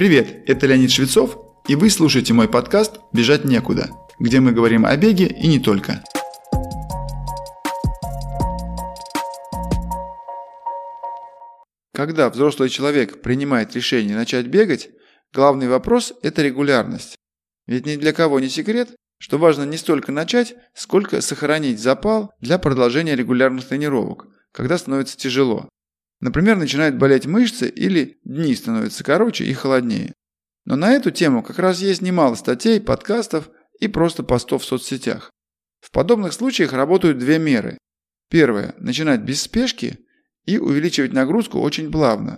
Привет, это Леонид Швецов, и вы слушаете мой подкаст «Бежать некуда», где мы говорим о беге и не только. Когда взрослый человек принимает решение начать бегать, главный вопрос – это регулярность. Ведь ни для кого не секрет, что важно не столько начать, сколько сохранить запал для продолжения регулярных тренировок, когда становится тяжело. Например, начинают болеть мышцы или дни становятся короче и холоднее. Но на эту тему как раз есть немало статей, подкастов и просто постов в соцсетях. В подобных случаях работают две меры. Первое – начинать без спешки и увеличивать нагрузку очень плавно.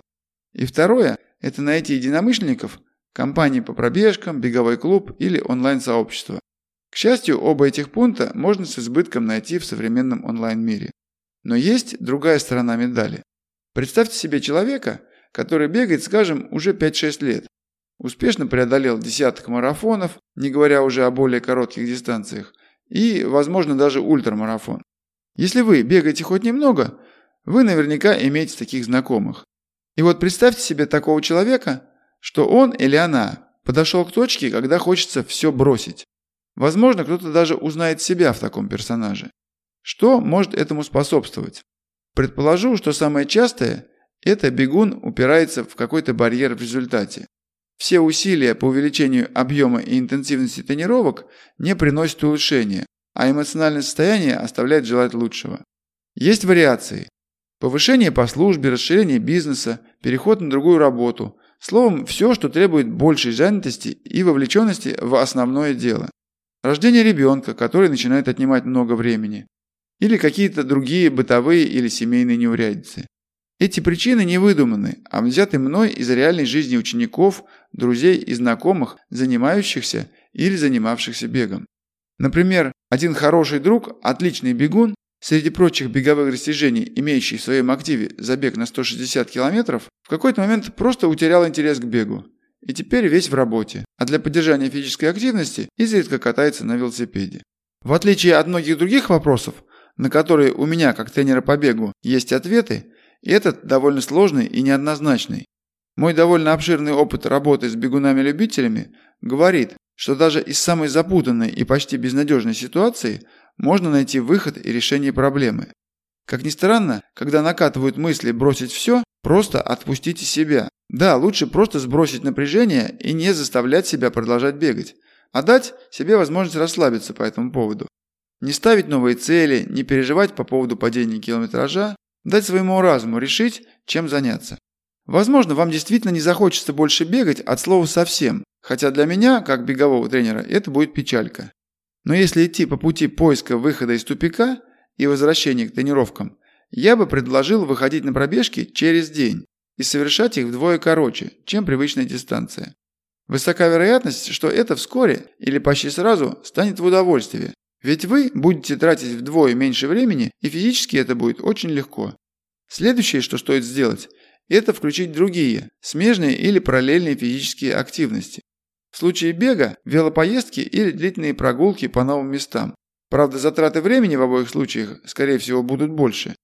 И второе – это найти единомышленников, компании по пробежкам, беговой клуб или онлайн-сообщество. К счастью, оба этих пункта можно с избытком найти в современном онлайн-мире. Но есть другая сторона медали. Представьте себе человека, который бегает, скажем, уже 5-6 лет. Успешно преодолел десяток марафонов, не говоря уже о более коротких дистанциях, и, возможно, даже ультрамарафон. Если вы бегаете хоть немного, вы наверняка имеете таких знакомых. И вот представьте себе такого человека, что он или она подошел к точке, когда хочется все бросить. Возможно, кто-то даже узнает себя в таком персонаже. Что может этому способствовать? Предположу, что самое частое – это бегун упирается в какой-то барьер в результате. Все усилия по увеличению объема и интенсивности тренировок не приносят улучшения, а эмоциональное состояние оставляет желать лучшего. Есть вариации. Повышение по службе, расширение бизнеса, переход на другую работу. Словом, все, что требует большей занятости и вовлеченности в основное дело. Рождение ребенка, который начинает отнимать много времени или какие-то другие бытовые или семейные неурядицы. Эти причины не выдуманы, а взяты мной из реальной жизни учеников, друзей и знакомых, занимающихся или занимавшихся бегом. Например, один хороший друг, отличный бегун, среди прочих беговых достижений, имеющий в своем активе забег на 160 километров, в какой-то момент просто утерял интерес к бегу. И теперь весь в работе, а для поддержания физической активности изредка катается на велосипеде. В отличие от многих других вопросов, на которые у меня, как тренера по бегу, есть ответы, этот довольно сложный и неоднозначный. Мой довольно обширный опыт работы с бегунами-любителями говорит, что даже из самой запутанной и почти безнадежной ситуации можно найти выход и решение проблемы. Как ни странно, когда накатывают мысли бросить все, просто отпустите себя. Да, лучше просто сбросить напряжение и не заставлять себя продолжать бегать, а дать себе возможность расслабиться по этому поводу. Не ставить новые цели, не переживать по поводу падения километража, дать своему разуму решить, чем заняться. Возможно, вам действительно не захочется больше бегать от слова совсем, хотя для меня, как бегового тренера, это будет печалька. Но если идти по пути поиска выхода из тупика и возвращения к тренировкам, я бы предложил выходить на пробежки через день и совершать их вдвое короче, чем привычная дистанция. Высока вероятность, что это вскоре или почти сразу станет в удовольствие, ведь вы будете тратить вдвое меньше времени, и физически это будет очень легко. Следующее, что стоит сделать, это включить другие, смежные или параллельные физические активности. В случае бега – велопоездки или длительные прогулки по новым местам. Правда, затраты времени в обоих случаях, скорее всего, будут больше.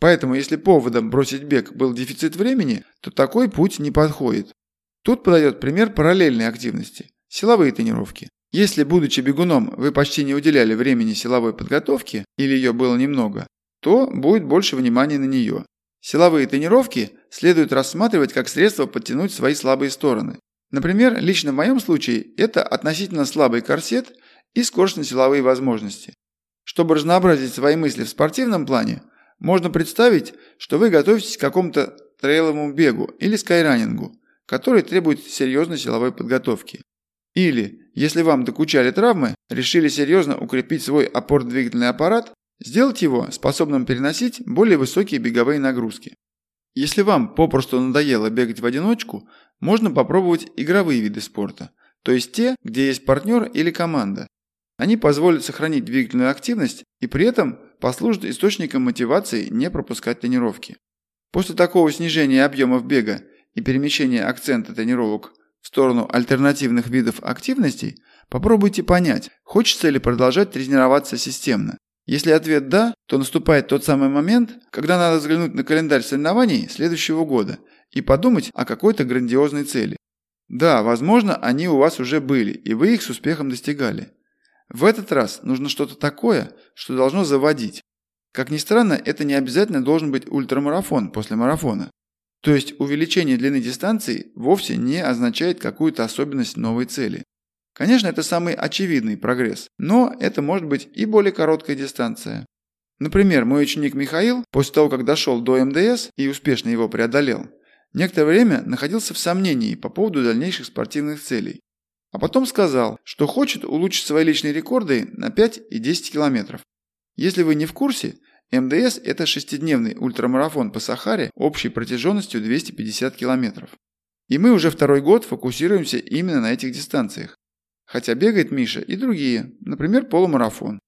Поэтому, если поводом бросить бег был дефицит времени, то такой путь не подходит. Тут подойдет пример параллельной активности – силовые тренировки. Если, будучи бегуном, вы почти не уделяли времени силовой подготовке или ее было немного, то будет больше внимания на нее. Силовые тренировки следует рассматривать как средство подтянуть свои слабые стороны. Например, лично в моем случае это относительно слабый корсет и скоростно-силовые возможности. Чтобы разнообразить свои мысли в спортивном плане, можно представить, что вы готовитесь к какому-то трейловому бегу или скайранингу, который требует серьезной силовой подготовки. Или, если вам докучали травмы, решили серьезно укрепить свой опорно-двигательный аппарат, сделать его способным переносить более высокие беговые нагрузки. Если вам попросту надоело бегать в одиночку, можно попробовать игровые виды спорта, то есть те, где есть партнер или команда. Они позволят сохранить двигательную активность и при этом послужат источником мотивации не пропускать тренировки. После такого снижения объемов бега и перемещения акцента тренировок в сторону альтернативных видов активностей, попробуйте понять, хочется ли продолжать тренироваться системно. Если ответ «да», то наступает тот самый момент, когда надо взглянуть на календарь соревнований следующего года и подумать о какой-то грандиозной цели. Да, возможно, они у вас уже были, и вы их с успехом достигали. В этот раз нужно что-то такое, что должно заводить. Как ни странно, это не обязательно должен быть ультрамарафон после марафона. То есть увеличение длины дистанции вовсе не означает какую-то особенность новой цели. Конечно, это самый очевидный прогресс, но это может быть и более короткая дистанция. Например, мой ученик Михаил, после того, как дошел до МДС и успешно его преодолел, некоторое время находился в сомнении по поводу дальнейших спортивных целей. А потом сказал, что хочет улучшить свои личные рекорды на 5 и 10 километров. Если вы не в курсе, МДС – это шестидневный ультрамарафон по Сахаре общей протяженностью 250 километров. И мы уже второй год фокусируемся именно на этих дистанциях. Хотя бегает Миша и другие, например, полумарафон.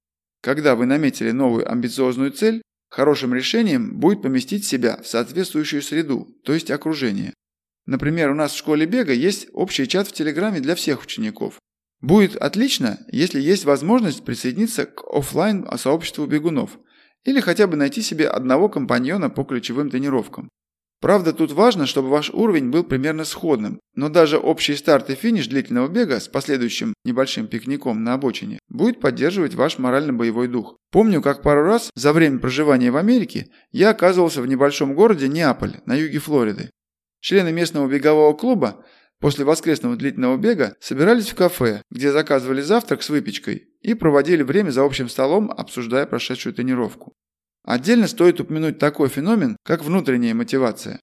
Когда вы наметили новую амбициозную цель, хорошим решением будет поместить себя в соответствующую среду, то есть окружение. Например, у нас в школе бега есть общий чат в Телеграме для всех учеников. Будет отлично, если есть возможность присоединиться к офлайн сообществу бегунов или хотя бы найти себе одного компаньона по ключевым тренировкам. Правда, тут важно, чтобы ваш уровень был примерно сходным, но даже общий старт и финиш длительного бега с последующим небольшим пикником на обочине будет поддерживать ваш морально-боевой дух. Помню, как пару раз за время проживания в Америке я оказывался в небольшом городе Неаполь на юге Флориды. Члены местного бегового клуба после воскресного длительного бега собирались в кафе, где заказывали завтрак с выпечкой и проводили время за общим столом, обсуждая прошедшую тренировку. Отдельно стоит упомянуть такой феномен, как внутренняя мотивация.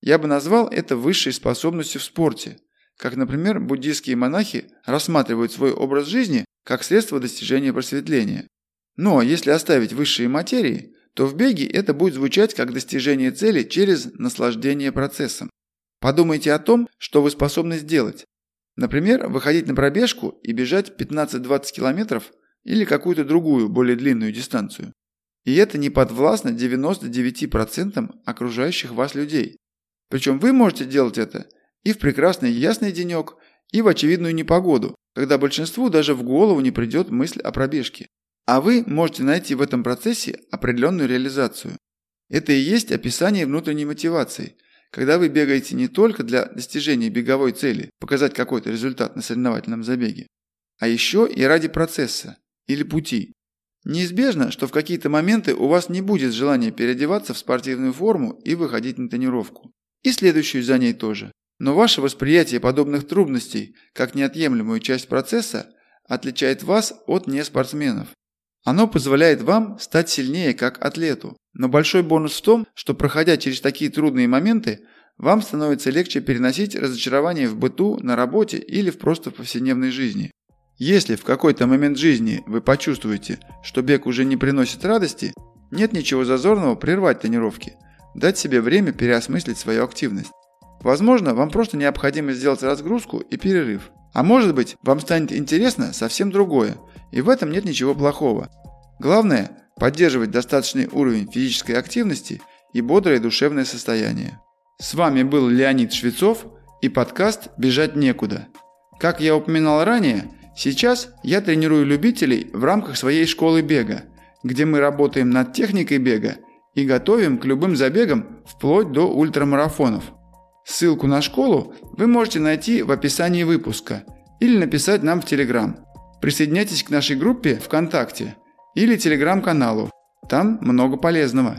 Я бы назвал это высшей способностью в спорте, как, например, буддийские монахи рассматривают свой образ жизни как средство достижения просветления. Но если оставить высшие материи, то в беге это будет звучать как достижение цели через наслаждение процессом. Подумайте о том, что вы способны сделать. Например, выходить на пробежку и бежать 15-20 километров или какую-то другую, более длинную дистанцию. И это не подвластно 99% окружающих вас людей. Причем вы можете делать это и в прекрасный ясный денек, и в очевидную непогоду, когда большинству даже в голову не придет мысль о пробежке. А вы можете найти в этом процессе определенную реализацию. Это и есть описание внутренней мотивации, когда вы бегаете не только для достижения беговой цели, показать какой-то результат на соревновательном забеге, а еще и ради процесса или пути. Неизбежно, что в какие-то моменты у вас не будет желания переодеваться в спортивную форму и выходить на тренировку. И следующую за ней тоже. Но ваше восприятие подобных трудностей, как неотъемлемую часть процесса, отличает вас от неспортсменов. Оно позволяет вам стать сильнее как атлету. Но большой бонус в том, что проходя через такие трудные моменты, вам становится легче переносить разочарование в быту, на работе или в просто повседневной жизни. Если в какой-то момент жизни вы почувствуете, что бег уже не приносит радости, нет ничего зазорного прервать тренировки, дать себе время переосмыслить свою активность. Возможно, вам просто необходимо сделать разгрузку и перерыв. А может быть, вам станет интересно совсем другое, и в этом нет ничего плохого. Главное – поддерживать достаточный уровень физической активности и бодрое душевное состояние. С вами был Леонид Швецов и подкаст «Бежать некуда». Как я упоминал ранее, Сейчас я тренирую любителей в рамках своей школы бега, где мы работаем над техникой бега и готовим к любым забегам вплоть до ультрамарафонов. Ссылку на школу вы можете найти в описании выпуска или написать нам в Телеграм. Присоединяйтесь к нашей группе ВКонтакте или Телеграм-каналу. Там много полезного.